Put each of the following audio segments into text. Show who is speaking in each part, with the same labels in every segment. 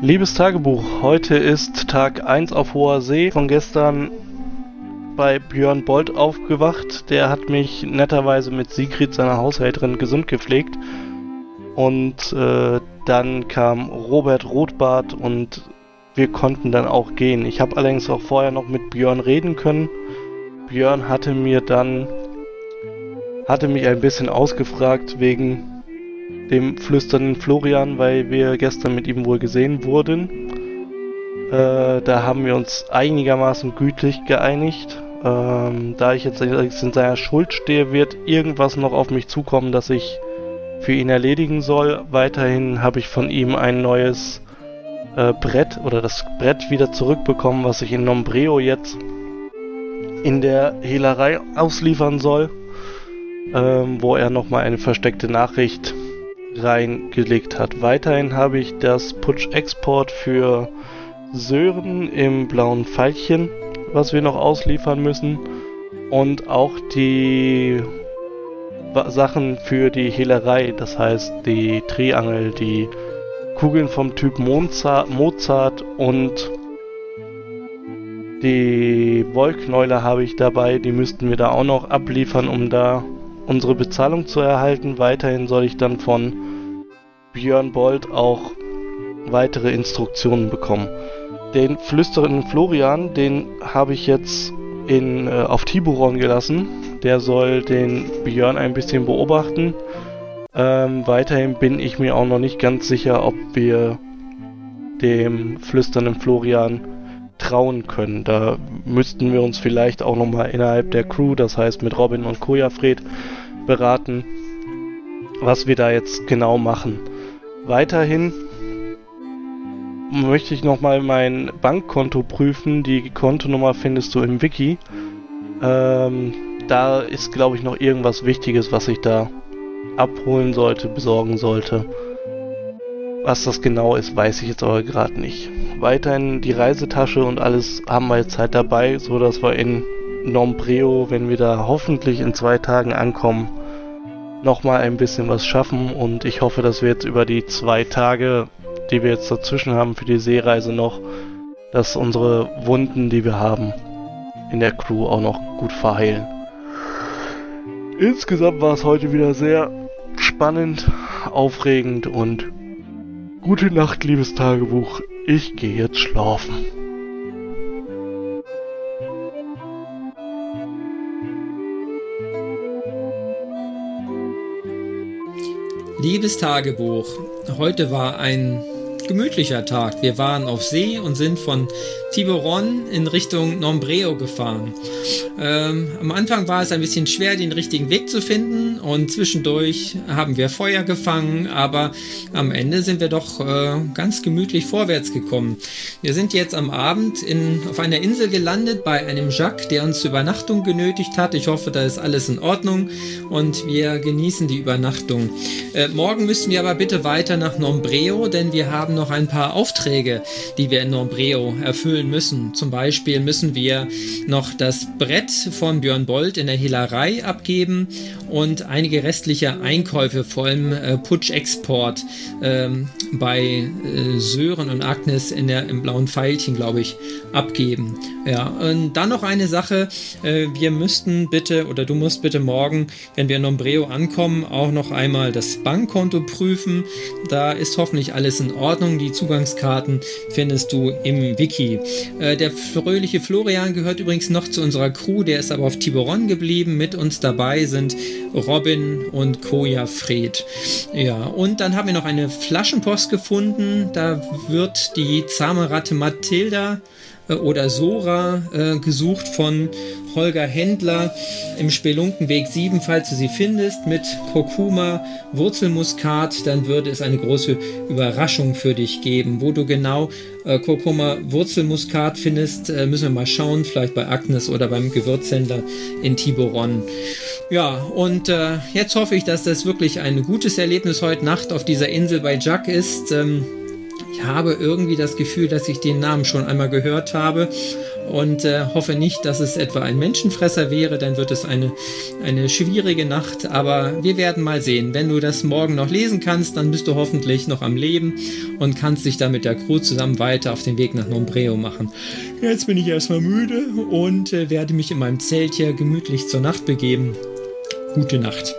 Speaker 1: Liebes Tagebuch, heute ist Tag 1 auf hoher See. Von gestern bei Björn Bolt aufgewacht. Der hat mich netterweise mit Sigrid, seiner Haushälterin, gesund gepflegt. Und äh, dann kam Robert Rotbart und wir konnten dann auch gehen. Ich habe allerdings auch vorher noch mit Björn reden können. Björn hatte mir dann hatte mich ein bisschen ausgefragt wegen dem flüsternden Florian, weil wir gestern mit ihm wohl gesehen wurden. Äh, da haben wir uns einigermaßen gütlich geeinigt. Ähm, da ich jetzt in seiner Schuld stehe, wird irgendwas noch auf mich zukommen, das ich für ihn erledigen soll. Weiterhin habe ich von ihm ein neues äh, Brett oder das Brett wieder zurückbekommen, was ich in Nombreo jetzt in der Hehlerei ausliefern soll, ähm, wo er nochmal eine versteckte Nachricht reingelegt hat. Weiterhin habe ich das Putsch Export für Sören im blauen Pfeilchen, was wir noch ausliefern müssen. Und auch die Sachen für die Hehlerei, das heißt die Triangel, die Kugeln vom Typ Mozart, und die Wollknäuler habe ich dabei, die müssten wir da auch noch abliefern, um da unsere Bezahlung zu erhalten. Weiterhin soll ich dann von Björn Bold auch weitere Instruktionen bekommen. Den flüsternden Florian, den habe ich jetzt in, äh, auf Tiburon gelassen. Der soll den Björn ein bisschen beobachten. Ähm, weiterhin bin ich mir auch noch nicht ganz sicher, ob wir dem flüsternden Florian trauen können. Da müssten wir uns vielleicht auch nochmal innerhalb der Crew, das heißt mit Robin und Kojafred, beraten, was wir da jetzt genau machen. Weiterhin möchte ich nochmal mein Bankkonto prüfen. Die Kontonummer findest du im Wiki. Ähm, da ist, glaube ich, noch irgendwas Wichtiges, was ich da abholen sollte, besorgen sollte. Was das genau ist, weiß ich jetzt aber gerade nicht. Weiterhin die Reisetasche und alles haben wir jetzt halt dabei, so dass wir in Nombreo, wenn wir da hoffentlich in zwei Tagen ankommen, nochmal ein bisschen was schaffen und ich hoffe, dass wir jetzt über die zwei Tage, die wir jetzt dazwischen haben für die Seereise noch, dass unsere Wunden, die wir haben, in der Crew auch noch gut verheilen. Insgesamt war es heute wieder sehr spannend, aufregend und gute Nacht, liebes Tagebuch. Ich gehe jetzt schlafen.
Speaker 2: Liebes Tagebuch, heute war ein gemütlicher Tag. Wir waren auf See und sind von Tiburon in Richtung Nombreo gefahren. Ähm, am Anfang war es ein bisschen schwer, den richtigen Weg zu finden und zwischendurch haben wir Feuer gefangen, aber am Ende sind wir doch äh, ganz gemütlich vorwärts gekommen. Wir sind jetzt am Abend in, auf einer Insel gelandet bei einem Jacques, der uns zur Übernachtung genötigt hat. Ich hoffe, da ist alles in Ordnung und wir genießen die Übernachtung. Äh, morgen müssen wir aber bitte weiter nach Nombreo, denn wir haben noch ein paar Aufträge, die wir in Nombreo erfüllen müssen. Zum Beispiel müssen wir noch das Brett von Björn Bolt in der Hehlerei abgeben und einige restliche Einkäufe, vor allem äh, Putsch-Export ähm, bei äh, Sören und Agnes in der, im blauen Pfeilchen, glaube ich, abgeben. Ja, und dann noch eine Sache. Äh, wir müssten bitte oder du musst bitte morgen, wenn wir in Nombreo ankommen, auch noch einmal das Bankkonto prüfen. Da ist hoffentlich alles in Ordnung. Die Zugangskarten findest du im Wiki. Äh, der fröhliche Florian gehört übrigens noch zu unserer Crew, der ist aber auf Tiburon geblieben. Mit uns dabei sind Robin und Koja Fred. Ja, und dann haben wir noch eine Flaschenpost gefunden. Da wird die zahme Ratte Mathilda oder Sora äh, gesucht von Holger Händler im Spelunkenweg 7, falls du sie findest, mit Kurkuma, Wurzelmuskat, dann würde es eine große Überraschung für dich geben. Wo du genau äh, Kurkuma, Wurzelmuskat findest, äh, müssen wir mal schauen, vielleicht bei Agnes oder beim Gewürzhändler in Tiburon. Ja, und äh, jetzt hoffe ich, dass das wirklich ein gutes Erlebnis heute Nacht auf dieser Insel bei Jack ist. Ähm, Ich habe irgendwie das Gefühl, dass ich den Namen schon einmal gehört habe und äh, hoffe nicht, dass es etwa ein Menschenfresser wäre, dann wird es eine, eine schwierige Nacht, aber wir werden mal sehen. Wenn du das morgen noch lesen kannst, dann bist du hoffentlich noch am Leben und kannst dich dann mit der Crew zusammen weiter auf den Weg nach Nombreo machen. Jetzt bin ich erstmal müde und äh, werde mich in meinem Zelt hier gemütlich zur Nacht begeben. Gute Nacht.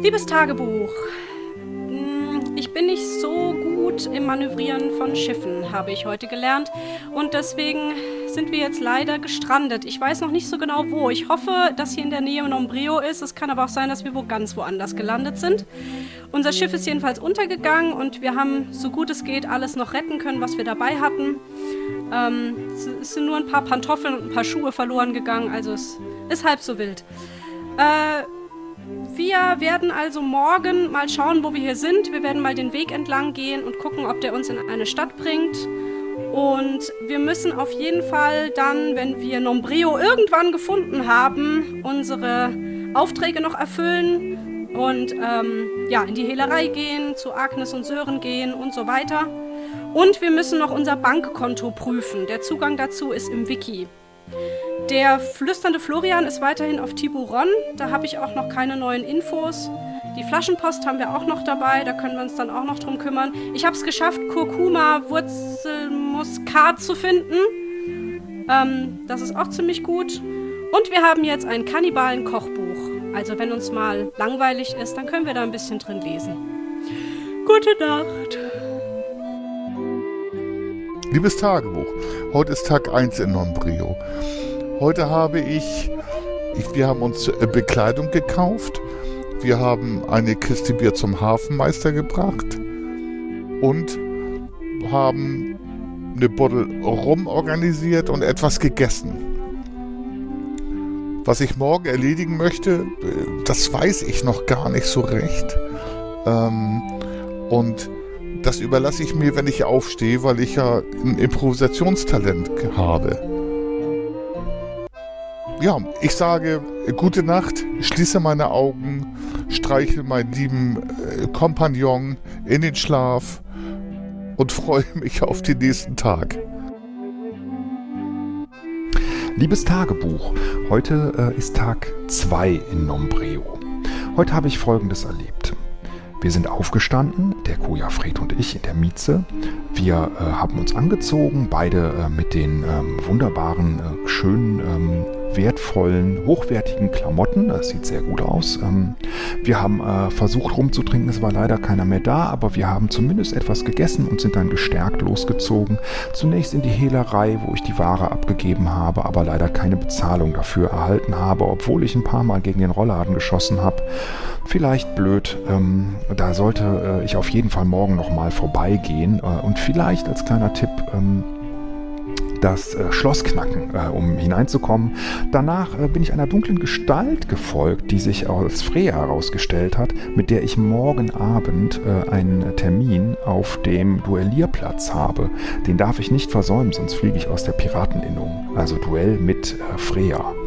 Speaker 3: Liebes Tagebuch, bin nicht so gut im Manövrieren von Schiffen, habe ich heute gelernt. Und deswegen sind wir jetzt leider gestrandet. Ich weiß noch nicht so genau wo. Ich hoffe, dass hier in der Nähe Nombrio ist. Es kann aber auch sein, dass wir wo ganz woanders gelandet sind. Unser Schiff ist jedenfalls untergegangen und wir haben, so gut es geht, alles noch retten können, was wir dabei hatten. Ähm, es sind nur ein paar Pantoffeln und ein paar Schuhe verloren gegangen, also es ist halb so wild. Äh, wir werden also morgen mal schauen, wo wir hier sind. Wir werden mal den Weg entlang gehen und gucken, ob der uns in eine Stadt bringt. Und wir müssen auf jeden Fall dann, wenn wir Nombreo irgendwann gefunden haben, unsere Aufträge noch erfüllen und ähm, ja, in die Hehlerei gehen, zu Agnes und Sören gehen und so weiter. Und wir müssen noch unser Bankkonto prüfen. Der Zugang dazu ist im Wiki. Der flüsternde Florian ist weiterhin auf Tiburon. Da habe ich auch noch keine neuen Infos. Die Flaschenpost haben wir auch noch dabei. Da können wir uns dann auch noch drum kümmern. Ich habe es geschafft, Kurkuma Wurzelmuskat zu finden. Ähm, das ist auch ziemlich gut. Und wir haben jetzt ein Kannibalen-Kochbuch. Also wenn uns mal langweilig ist, dann können wir da ein bisschen drin lesen. Gute Nacht.
Speaker 4: Liebes Tagebuch, heute ist Tag 1 in Nombrio. Heute habe ich, ich, wir haben uns äh, Bekleidung gekauft. Wir haben eine Kiste Bier zum Hafenmeister gebracht und haben eine Bottle Rum organisiert und etwas gegessen. Was ich morgen erledigen möchte, äh, das weiß ich noch gar nicht so recht. Ähm, und das überlasse ich mir, wenn ich aufstehe, weil ich ja ein Improvisationstalent habe ja, ich sage gute Nacht, schließe meine Augen, streiche meinen lieben äh, Kompagnon in den Schlaf und freue mich auf den nächsten Tag.
Speaker 5: Liebes Tagebuch, heute äh, ist Tag 2 in Nombreo. Heute habe ich Folgendes erlebt. Wir sind aufgestanden, der Koja Fred und ich in der Mieze. Wir äh, haben uns angezogen, beide äh, mit den ähm, wunderbaren, äh, schönen ähm, wertvollen, hochwertigen Klamotten. Das sieht sehr gut aus. Ähm, wir haben äh, versucht rumzutrinken, es war leider keiner mehr da, aber wir haben zumindest etwas gegessen und sind dann gestärkt losgezogen. Zunächst in die Hehlerei, wo ich die Ware abgegeben habe, aber leider keine Bezahlung dafür erhalten habe, obwohl ich ein paar Mal gegen den Rollladen geschossen habe. Vielleicht blöd, ähm, da sollte äh, ich auf jeden Fall morgen nochmal vorbeigehen äh, und vielleicht als kleiner Tipp, ähm, das äh, Schloss knacken, äh, um hineinzukommen. Danach äh, bin ich einer dunklen Gestalt gefolgt, die sich als Freya herausgestellt hat, mit der ich morgen Abend äh, einen Termin auf dem Duellierplatz habe. Den darf ich nicht versäumen, sonst fliege ich aus der Pirateninnung. Also Duell mit äh, Freya.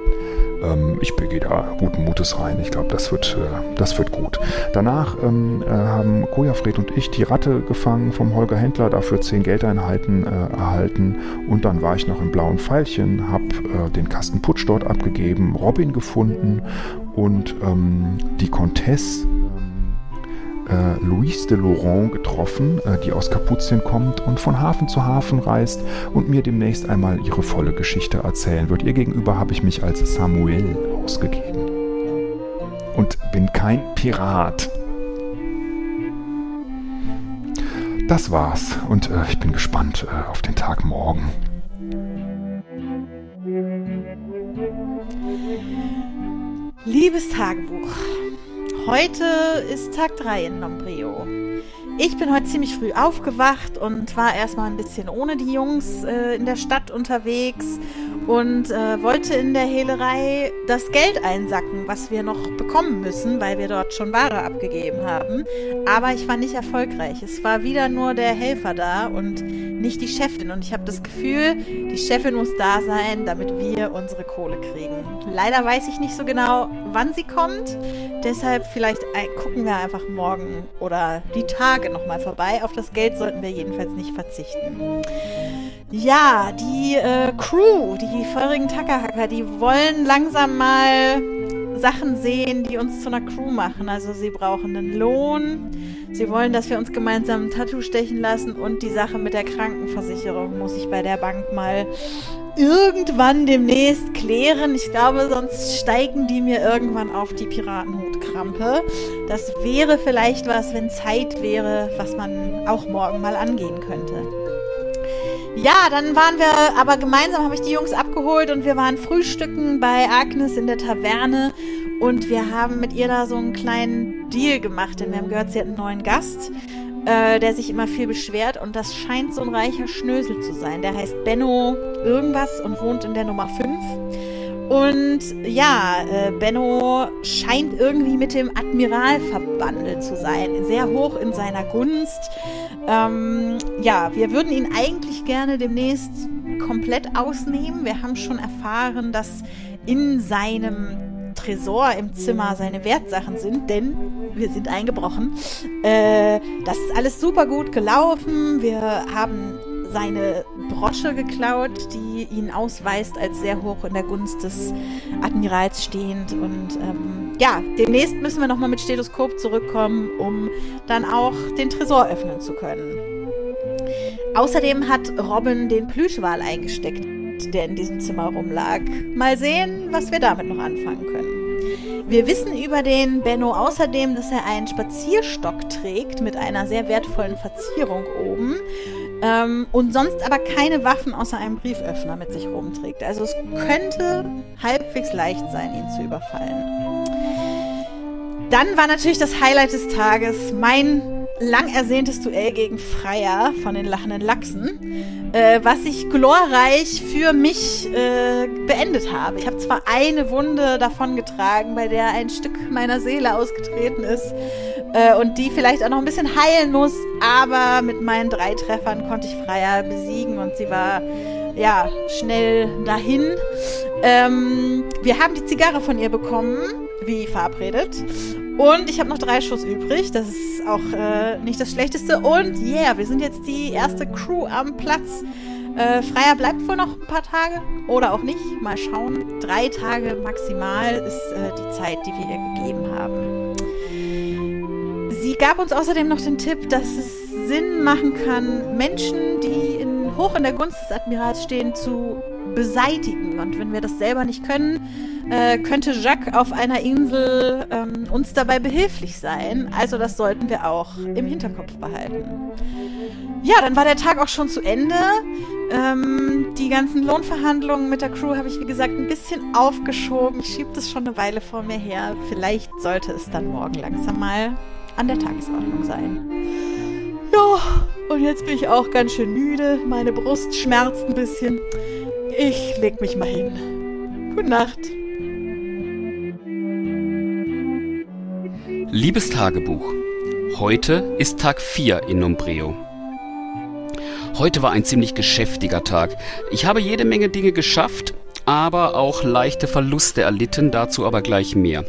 Speaker 5: Ähm, ich gehe da guten Mutes rein. Ich glaube, das, wird, äh, das wird gut. Danach ähm, äh, haben Kojafred und ich die Ratte gefangen vom Holger Händler, dafür 10 Geldeinheiten äh, erhalten. Und dann war ich noch im blauen Pfeilchen, habe äh, den Kasten Putsch dort abgegeben, Robin gefunden und ähm, die Comtesse äh, Louise de Laurent getroffen, äh, die aus Kapuzien kommt und von Hafen zu Hafen reist und mir demnächst einmal ihre volle Geschichte erzählen wird. Ihr gegenüber habe ich mich als Samuel ausgegeben. Und bin kein Pirat. Das war's und äh, ich bin gespannt äh, auf den Tag morgen.
Speaker 6: Liebes Tagebuch. Heute ist Tag 3 in Nombreo. Ich bin heute ziemlich früh aufgewacht und war erstmal ein bisschen ohne die Jungs äh, in der Stadt unterwegs und äh, wollte in der Hehlerei das Geld einsacken, was wir noch bekommen müssen, weil wir dort schon Ware abgegeben haben. Aber ich war nicht erfolgreich. Es war wieder nur der Helfer da und nicht die Chefin. Und ich habe das Gefühl, die Chefin muss da sein, damit wir unsere Kohle kriegen. Leider weiß ich nicht so genau, wann sie kommt. Deshalb vielleicht gucken wir einfach morgen oder die Tage nochmal vorbei. Auf das Geld sollten wir jedenfalls nicht verzichten. Ja, die äh, Crew, die feurigen Tackerhacker, die wollen langsam mal Sachen sehen, die uns zu einer Crew machen. Also sie brauchen einen Lohn, sie wollen, dass wir uns gemeinsam ein Tattoo stechen lassen und die Sache mit der Krankenversicherung muss ich bei der Bank mal irgendwann demnächst klären. Ich glaube, sonst steigen die mir irgendwann auf die Piratenhutkrampe. Das wäre vielleicht was, wenn Zeit wäre, was man auch morgen mal angehen könnte. Ja, dann waren wir aber gemeinsam, habe ich die Jungs abgeholt und wir waren frühstücken bei Agnes in der Taverne und wir haben mit ihr da so einen kleinen Deal gemacht, denn wir haben gehört, sie hat einen neuen Gast, äh, der sich immer viel beschwert und das scheint so ein reicher Schnösel zu sein. Der heißt Benno irgendwas und wohnt in der Nummer 5. Und ja, äh, Benno scheint irgendwie mit dem Admiral verbandelt zu sein, sehr hoch in seiner Gunst. Ähm, ja, wir würden ihn eigentlich gerne demnächst komplett ausnehmen. Wir haben schon erfahren, dass in seinem Tresor im Zimmer seine Wertsachen sind, denn wir sind eingebrochen. Äh, das ist alles super gut gelaufen. Wir haben seine Brosche geklaut, die ihn ausweist als sehr hoch in der Gunst des Admirals stehend. Und ähm, ja, demnächst müssen wir nochmal mit Stethoskop zurückkommen, um dann auch den Tresor öffnen zu können. Außerdem hat Robin den Plüschwal eingesteckt, der in diesem Zimmer rumlag. Mal sehen, was wir damit noch anfangen können. Wir wissen über den Benno außerdem, dass er einen Spazierstock trägt mit einer sehr wertvollen Verzierung oben ähm, und sonst aber keine Waffen außer einem Brieföffner mit sich rumträgt. Also es könnte halbwegs leicht sein, ihn zu überfallen. Dann war natürlich das Highlight des Tages mein lang ersehntes Duell gegen Freier von den lachenden Lachsen, äh, was ich glorreich für mich äh, beendet habe. Ich habe zwar eine Wunde davongetragen, bei der ein Stück meiner Seele ausgetreten ist äh, und die vielleicht auch noch ein bisschen heilen muss, aber mit meinen drei Treffern konnte ich Freier besiegen und sie war ja schnell dahin. Ähm, wir haben die Zigarre von ihr bekommen, wie verabredet. Und ich habe noch drei Schuss übrig. Das ist auch äh, nicht das Schlechteste. Und yeah, wir sind jetzt die erste Crew am Platz. Äh, Freier bleibt wohl noch ein paar Tage oder auch nicht. Mal schauen. Drei Tage maximal ist äh, die Zeit, die wir ihr gegeben haben. Gab uns außerdem noch den Tipp, dass es Sinn machen kann, Menschen, die in, hoch in der Gunst des Admirals stehen, zu beseitigen. Und wenn wir das selber nicht können, äh, könnte Jacques auf einer Insel ähm, uns dabei behilflich sein. Also das sollten wir auch im Hinterkopf behalten. Ja, dann war der Tag auch schon zu Ende. Ähm, die ganzen Lohnverhandlungen mit der Crew habe ich, wie gesagt, ein bisschen aufgeschoben. Ich schiebe das schon eine Weile vor mir her. Vielleicht sollte es dann morgen langsam mal an der Tagesordnung sein. Ja, und jetzt bin ich auch ganz schön müde. Meine Brust schmerzt ein bisschen. Ich leg mich mal hin. Gute Nacht.
Speaker 7: Liebes Tagebuch, heute ist Tag 4 in Nombreo. Heute war ein ziemlich geschäftiger Tag. Ich habe jede Menge Dinge geschafft, aber auch leichte Verluste erlitten, dazu aber gleich mehr.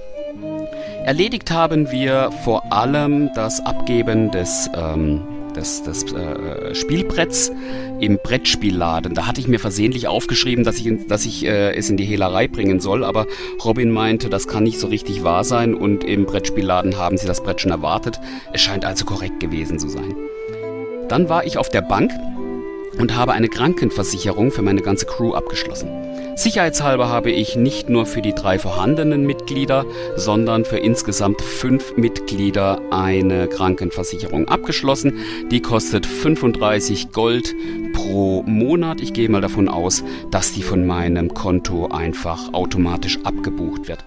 Speaker 7: Erledigt haben wir vor allem das Abgeben des ähm, des, des äh, Spielbretts im Brettspielladen. Da hatte ich mir versehentlich aufgeschrieben, dass ich, dass ich äh, es in die Hehlerei bringen soll, aber Robin meinte, das kann nicht so richtig wahr sein und im Brettspielladen haben sie das Brett schon erwartet. Es scheint also korrekt gewesen zu sein. Dann war ich auf der Bank und habe eine Krankenversicherung für meine ganze Crew abgeschlossen. Sicherheitshalber habe ich nicht nur für die drei vorhandenen Mitglieder, sondern für insgesamt fünf Mitglieder eine Krankenversicherung abgeschlossen. Die kostet 35 Gold pro Monat. Ich gehe mal davon aus, dass die von meinem Konto einfach automatisch abgebucht wird.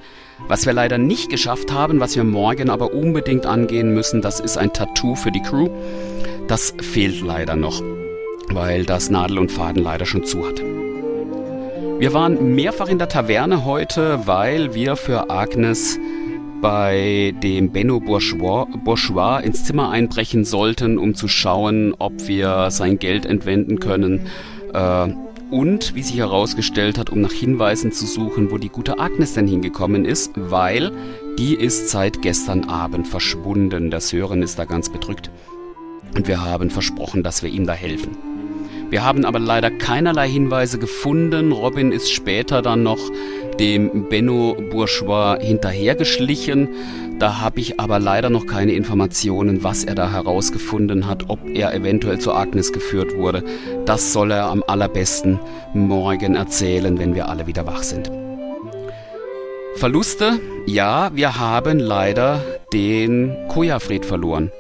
Speaker 7: Was wir leider nicht geschafft haben, was wir morgen aber unbedingt angehen müssen, das ist ein Tattoo für die Crew. Das fehlt leider noch, weil das Nadel und Faden leider schon zu hat. Wir waren mehrfach in der Taverne heute, weil wir für Agnes bei dem Benno Bourgeois, Bourgeois ins Zimmer einbrechen sollten, um zu schauen, ob wir sein Geld entwenden können. Äh, und, wie sich herausgestellt hat, um nach Hinweisen zu suchen, wo die gute Agnes denn hingekommen ist, weil die ist seit gestern Abend verschwunden. Der Sören ist da ganz bedrückt. Und wir haben versprochen, dass wir ihm da helfen. Wir haben aber leider keinerlei Hinweise gefunden. Robin ist später dann noch dem Benno Bourgeois hinterhergeschlichen. Da habe ich aber leider noch keine Informationen, was er da herausgefunden hat, ob er eventuell zu Agnes geführt wurde. Das soll er am allerbesten morgen erzählen, wenn wir alle wieder wach sind. Verluste? Ja, wir haben leider den Kojafried verloren.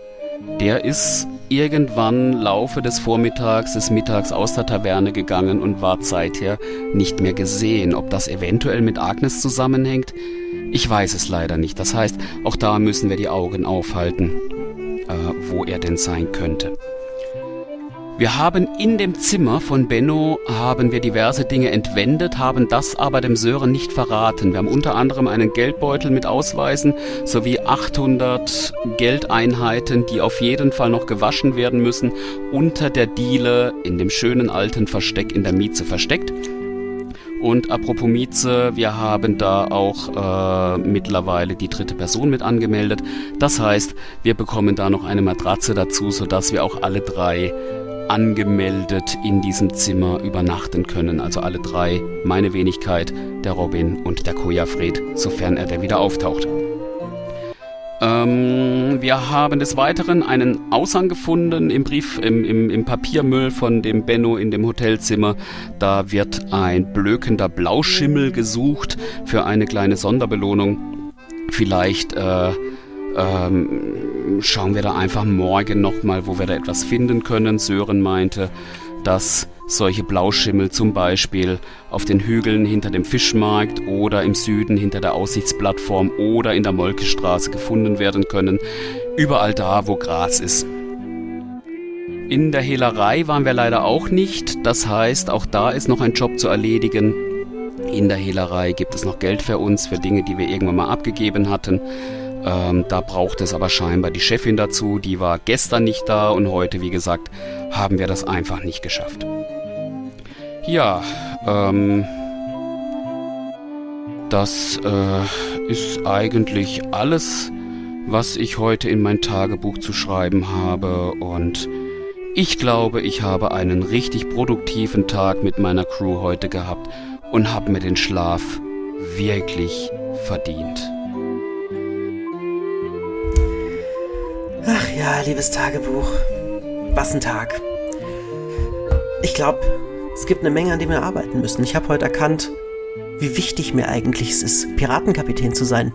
Speaker 7: Der ist irgendwann Laufe des Vormittags, des Mittags aus der Taverne gegangen und war seither nicht mehr gesehen. Ob das eventuell mit Agnes zusammenhängt? Ich weiß es leider nicht. Das heißt, auch da müssen wir die Augen aufhalten, äh, wo er denn sein könnte. Wir haben in dem Zimmer von Benno haben wir diverse Dinge entwendet, haben das aber dem Sören nicht verraten. Wir haben unter anderem einen Geldbeutel mit Ausweisen sowie 800 Geldeinheiten, die auf jeden Fall noch gewaschen werden müssen, unter der Diele in dem schönen alten Versteck in der Mieze versteckt. Und apropos Mieze, wir haben da auch äh, mittlerweile die dritte Person mit angemeldet. Das heißt, wir bekommen da noch eine Matratze dazu, sodass wir auch alle drei angemeldet in diesem Zimmer übernachten können. Also alle drei, meine Wenigkeit, der Robin und der Kojafred, sofern er denn wieder auftaucht. Ähm, wir haben des Weiteren einen Aushang gefunden im Brief, im, im, im Papiermüll von dem Benno in dem Hotelzimmer. Da wird ein blökender Blauschimmel gesucht für eine kleine Sonderbelohnung. Vielleicht äh, ähm, schauen wir da einfach morgen nochmal, wo wir da etwas finden können. Sören meinte, dass solche Blauschimmel zum Beispiel auf den Hügeln hinter dem Fischmarkt oder im Süden hinter der Aussichtsplattform oder in der Molkestraße gefunden werden können. Überall da, wo Gras ist. In der Hehlerei waren wir leider auch nicht. Das heißt, auch da ist noch ein Job zu erledigen. In der Hehlerei gibt es noch Geld für uns, für Dinge, die wir irgendwann mal abgegeben hatten. Ähm, da braucht es aber scheinbar die Chefin dazu. Die war gestern nicht da und heute, wie gesagt, haben wir das einfach nicht geschafft. Ja, ähm, das äh, ist eigentlich alles, was ich heute in mein Tagebuch zu schreiben habe und ich glaube, ich habe einen richtig produktiven Tag mit meiner Crew heute gehabt und habe mir den Schlaf wirklich verdient.
Speaker 8: Ach ja, liebes Tagebuch. Was ein Tag. Ich glaube, es gibt eine Menge, an dem wir arbeiten müssen. Ich habe heute erkannt, wie wichtig mir eigentlich es ist, Piratenkapitän zu sein.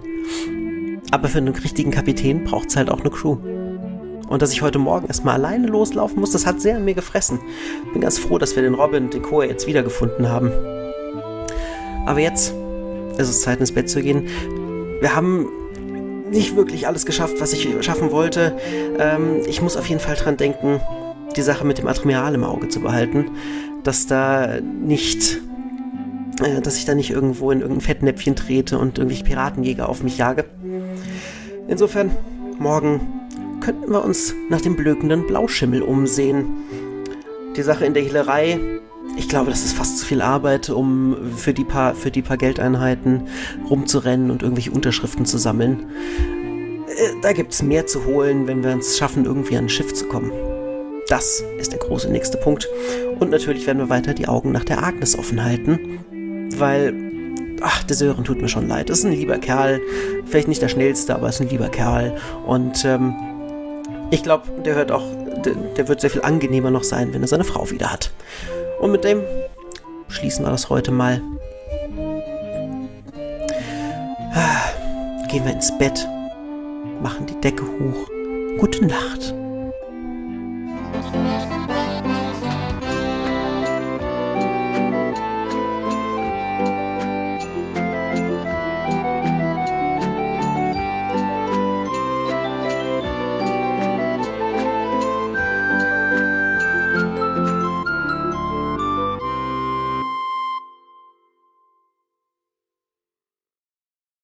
Speaker 8: Aber für einen richtigen Kapitän braucht es halt auch eine Crew. Und dass ich heute Morgen erstmal alleine loslaufen muss, das hat sehr an mir gefressen. Bin ganz froh, dass wir den Robin und den Koa jetzt wiedergefunden haben. Aber jetzt ist es Zeit ins Bett zu gehen. Wir haben nicht wirklich alles geschafft, was ich schaffen wollte. Ähm, ich muss auf jeden Fall dran denken, die Sache mit dem Admiral im Auge zu behalten, dass da nicht, äh, dass ich da nicht irgendwo in irgendein Fettnäpfchen trete und irgendwelche Piratenjäger auf mich jage. Insofern, morgen könnten wir uns nach dem blökenden Blauschimmel umsehen. Die Sache in der Hehlerei, ich glaube, das ist fast zu viel Arbeit, um für die paar, für die paar Geldeinheiten rumzurennen und irgendwelche Unterschriften zu sammeln. Äh, da gibt es mehr zu holen, wenn wir es schaffen, irgendwie an ein Schiff zu kommen. Das ist der große nächste Punkt. Und natürlich werden wir weiter die Augen nach der Agnes offen halten, weil, ach, der Sören tut mir schon leid. Ist ein lieber Kerl, vielleicht nicht der schnellste, aber ist ein lieber Kerl. Und ähm, ich glaube, der hört auch, der, der wird sehr viel angenehmer noch sein, wenn er seine Frau wieder hat. Und mit dem schließen wir das heute mal. Gehen wir ins Bett, machen die Decke hoch. Gute Nacht.